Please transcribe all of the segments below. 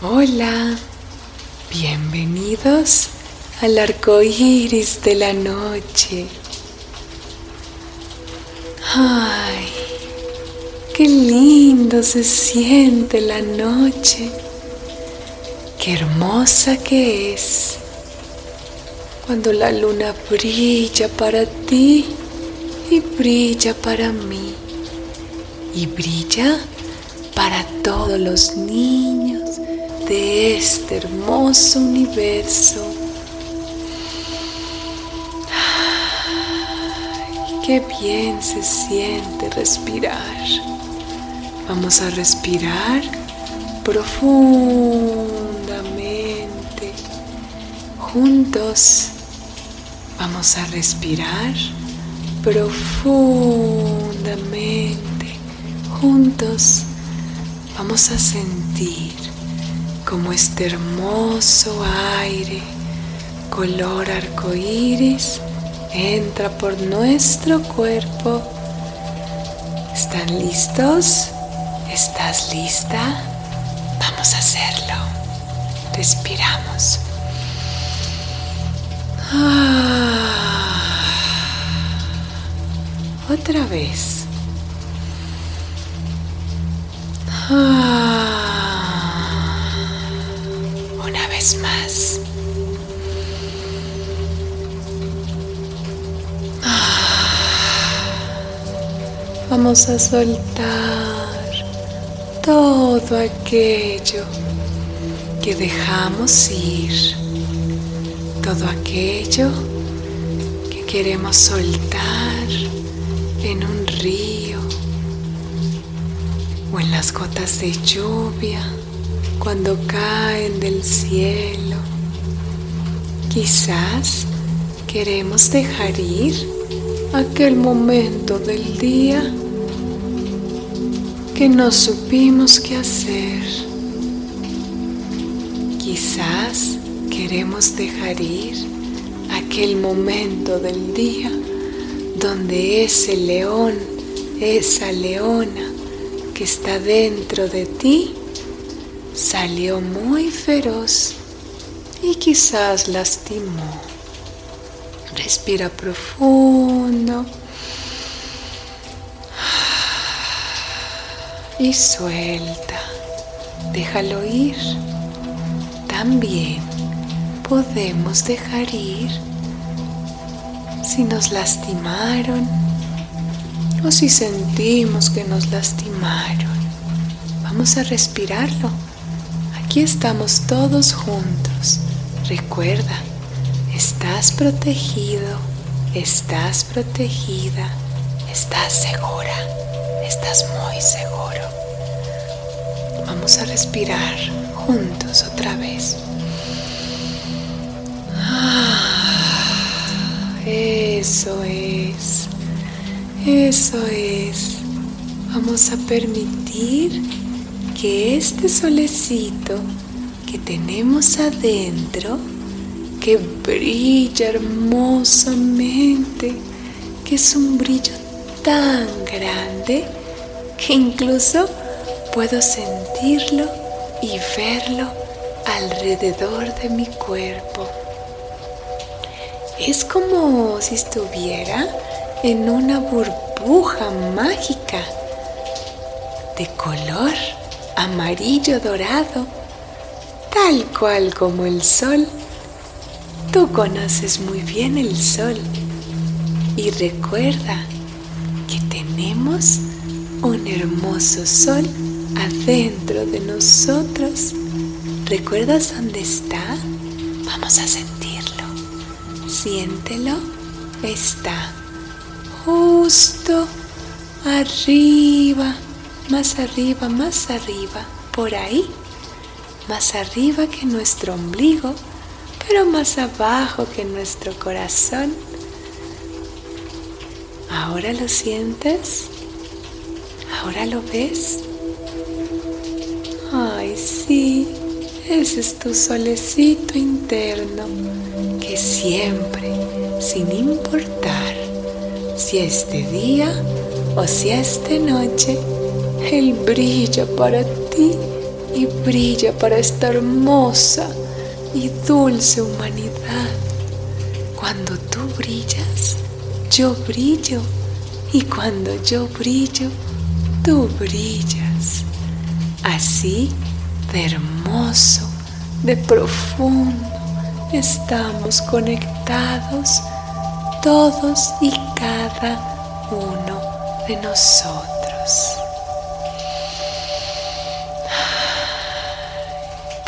Hola, bienvenidos al arco iris de la noche. Ay, qué lindo se siente la noche, qué hermosa que es. Cuando la luna brilla para ti y brilla para mí. Y brilla para todos los niños de este hermoso universo. Qué bien se siente respirar. Vamos a respirar profundamente. Juntos vamos a respirar profundamente. Juntos vamos a sentir como este hermoso aire color arcoíris entra por nuestro cuerpo. ¿Están listos? ¿Estás lista? Vamos a hacerlo. Respiramos. Ah. Otra vez. Ah, más. Ah, vamos a soltar todo aquello que dejamos ir, todo aquello que queremos soltar en un río o en las gotas de lluvia cuando caen del cielo. Quizás queremos dejar ir aquel momento del día que no supimos qué hacer. Quizás queremos dejar ir aquel momento del día donde ese león, esa leona que está dentro de ti, salió muy feroz y quizás lastimó. Respira profundo y suelta. Déjalo ir. También podemos dejar ir si nos lastimaron o si sentimos que nos lastimaron. Vamos a respirarlo. Aquí estamos todos juntos. Recuerda, estás protegido, estás protegida, estás segura, estás muy seguro. Vamos a respirar juntos otra vez. Eso es, eso es. Vamos a permitir que este solecito que tenemos adentro, que brilla hermosamente, que es un brillo tan grande que incluso puedo sentirlo y verlo alrededor de mi cuerpo. Es como si estuviera en una burbuja mágica de color amarillo dorado, tal cual como el sol. Tú conoces muy bien el sol y recuerda que tenemos un hermoso sol adentro de nosotros. ¿Recuerdas dónde está? Vamos a sentirlo. Siéntelo. Está justo arriba, más arriba, más arriba, por ahí. Más arriba que nuestro ombligo, pero más abajo que nuestro corazón. ¿Ahora lo sientes? ¿Ahora lo ves? Ay, sí, ese es tu solecito interno que siempre, sin importar si es de día o si es noche, Él brilla para ti y brilla para esta hermosa y dulce humanidad. Cuando tú brillas, yo brillo y cuando yo brillo, tú brillas. Así de hermoso, de profundo, estamos conectados todos y cada uno de nosotros.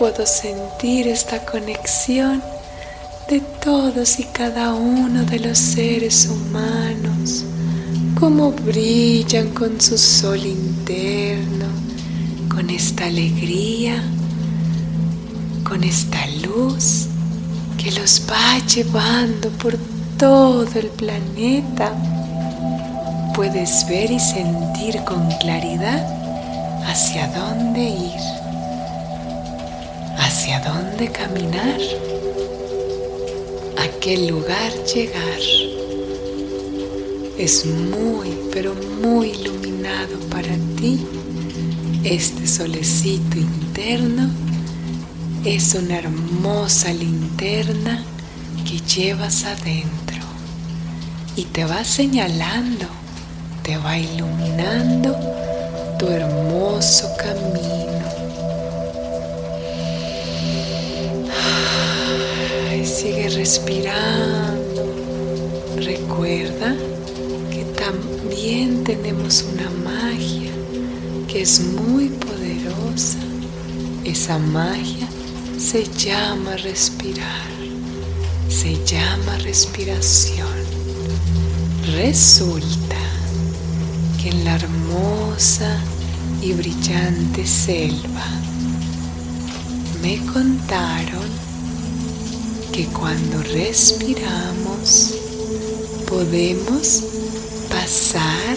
Puedo sentir esta conexión de todos y cada uno de los seres humanos, como brillan con su sol interno, con esta alegría, con esta luz que los va llevando por todo el planeta. Puedes ver y sentir con claridad hacia dónde ir, hacia dónde caminar a qué lugar llegar. Es muy, pero muy iluminado para ti. Este solecito interno es una hermosa linterna que llevas adentro y te va señalando, te va iluminando tu hermoso camino. Respirando. Recuerda que también tenemos una magia que es muy poderosa. Esa magia se llama respirar, se llama respiración. Resulta que en la hermosa y brillante selva me contaron que cuando respiramos podemos pasar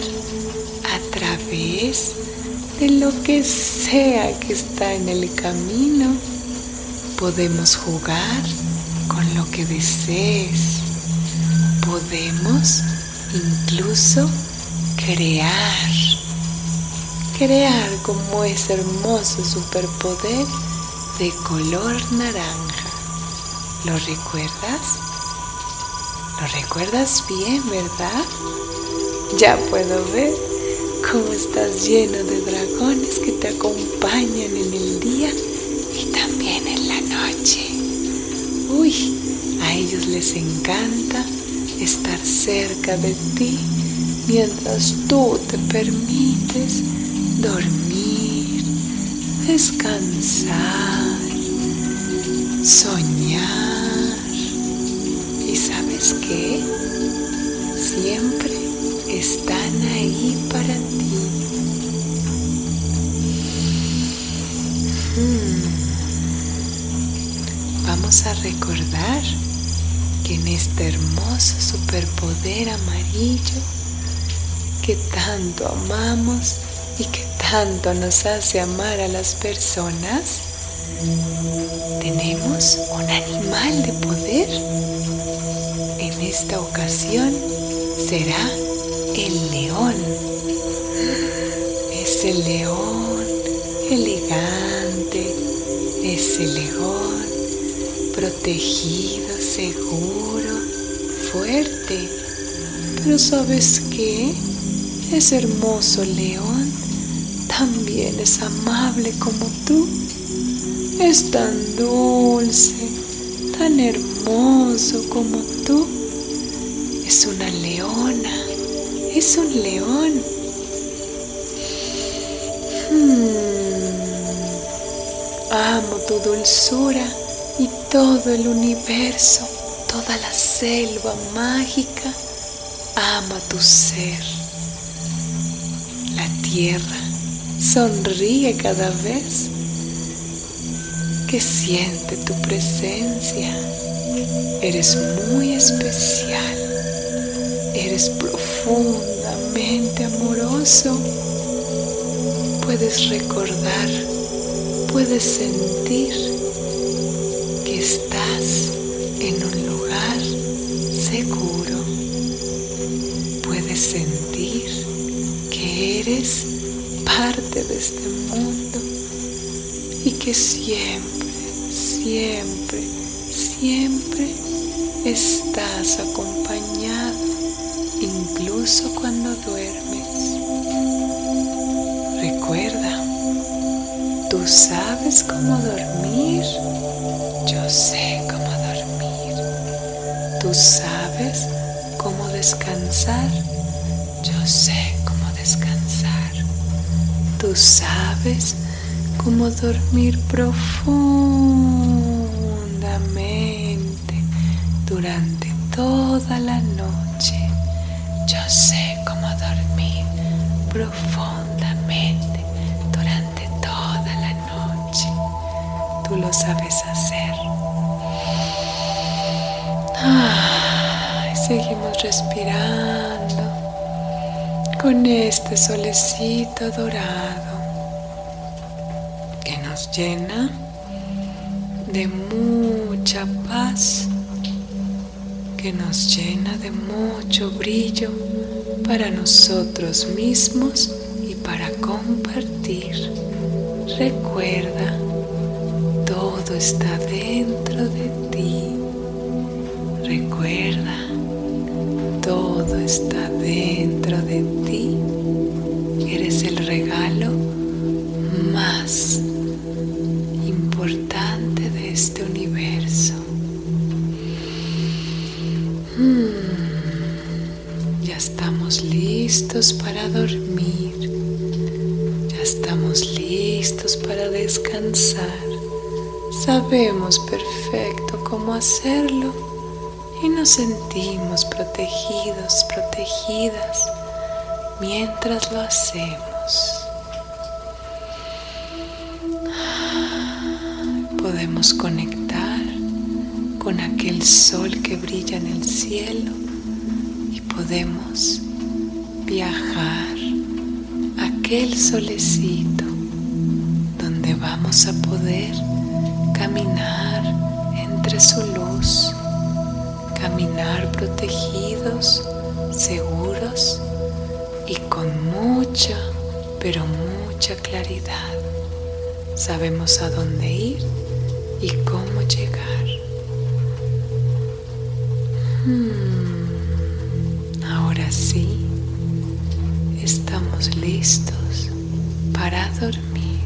a través de lo que sea que está en el camino. Podemos jugar con lo que desees. Podemos incluso crear. Crear como ese hermoso superpoder de color naranja. ¿Lo recuerdas? ¿Lo recuerdas bien, verdad? Ya puedo ver cómo estás lleno de dragones que te acompañan en el día y también en la noche. Uy, a ellos les encanta estar cerca de ti mientras tú te permites dormir, descansar, soñar que siempre están ahí para ti. Hmm. Vamos a recordar que en este hermoso superpoder amarillo que tanto amamos y que tanto nos hace amar a las personas, un animal de poder esta ocasión será el león. Ese león elegante, ese león protegido, seguro, fuerte. Pero ¿sabes qué? Ese hermoso león también es amable como tú. Es tan dulce, tan hermoso como tú es una leona, es un león. Hmm. Amo tu dulzura y todo el universo, toda la selva mágica. Ama tu ser. La tierra sonríe cada vez que siente tu presencia. Eres muy especial eres profundamente amoroso, puedes recordar, puedes sentir que estás en un lugar seguro. Puedes sentir que eres parte de este mundo que siempre, siempre, siempre estás acompañado, incluso cuando duermes. Recuerda, tú sabes cómo dormir, yo sé cómo dormir. Tú sabes cómo descansar, yo sé cómo descansar. Tú sabes cómo dormir profundamente durante toda la noche. Yo sé cómo dormir profundamente durante toda la noche. Tú lo sabes hacer. seguimos respirando con este solecito dorado llena de mucha paz, que nos llena de mucho brillo para nosotros mismos y para compartir. Recuerda, todo está dentro de ti. Recuerda, todo está dentro de ti. Eres el regalo más listos para dormir. Ya estamos listos para descansar. Sabemos perfecto cómo hacerlo y nos sentimos protegidos, protegidas mientras lo hacemos. podemos conectar con aquel sol que brilla en el cielo y podemos viajar a aquel solecito donde vamos a poder caminar entre su luz, caminar protegidos, seguros y con mucha, pero mucha claridad. Sabemos a dónde ir y cómo llegar. Hmm, ahora sí, estamos listos para dormir.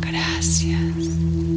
Gracias.